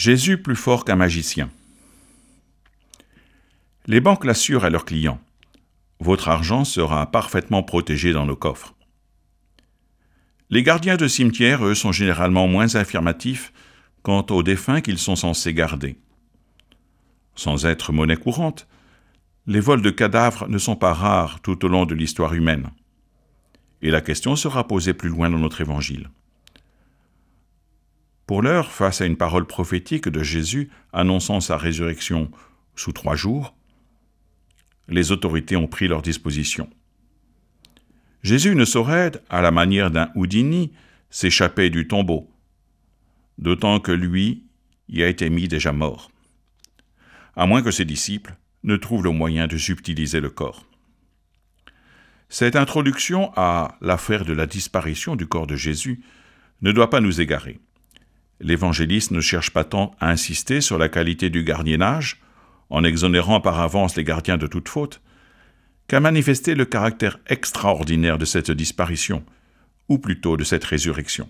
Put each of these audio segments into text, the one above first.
Jésus plus fort qu'un magicien. Les banques l'assurent à leurs clients. Votre argent sera parfaitement protégé dans nos coffres. Les gardiens de cimetière, eux, sont généralement moins affirmatifs quant aux défunts qu'ils sont censés garder. Sans être monnaie courante, les vols de cadavres ne sont pas rares tout au long de l'histoire humaine. Et la question sera posée plus loin dans notre évangile. Pour l'heure, face à une parole prophétique de Jésus annonçant sa résurrection sous trois jours, les autorités ont pris leur disposition. Jésus ne saurait, à la manière d'un Houdini, s'échapper du tombeau, d'autant que lui y a été mis déjà mort, à moins que ses disciples ne trouvent le moyen de subtiliser le corps. Cette introduction à l'affaire de la disparition du corps de Jésus ne doit pas nous égarer l'évangéliste ne cherche pas tant à insister sur la qualité du gardiennage, en exonérant par avance les gardiens de toute faute, qu'à manifester le caractère extraordinaire de cette disparition, ou plutôt de cette résurrection.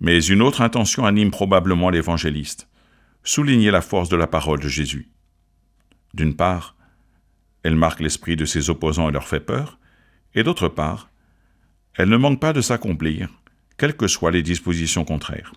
Mais une autre intention anime probablement l'évangéliste, souligner la force de la parole de Jésus. D'une part, elle marque l'esprit de ses opposants et leur fait peur, et d'autre part, elle ne manque pas de s'accomplir quelles que soient les dispositions contraires.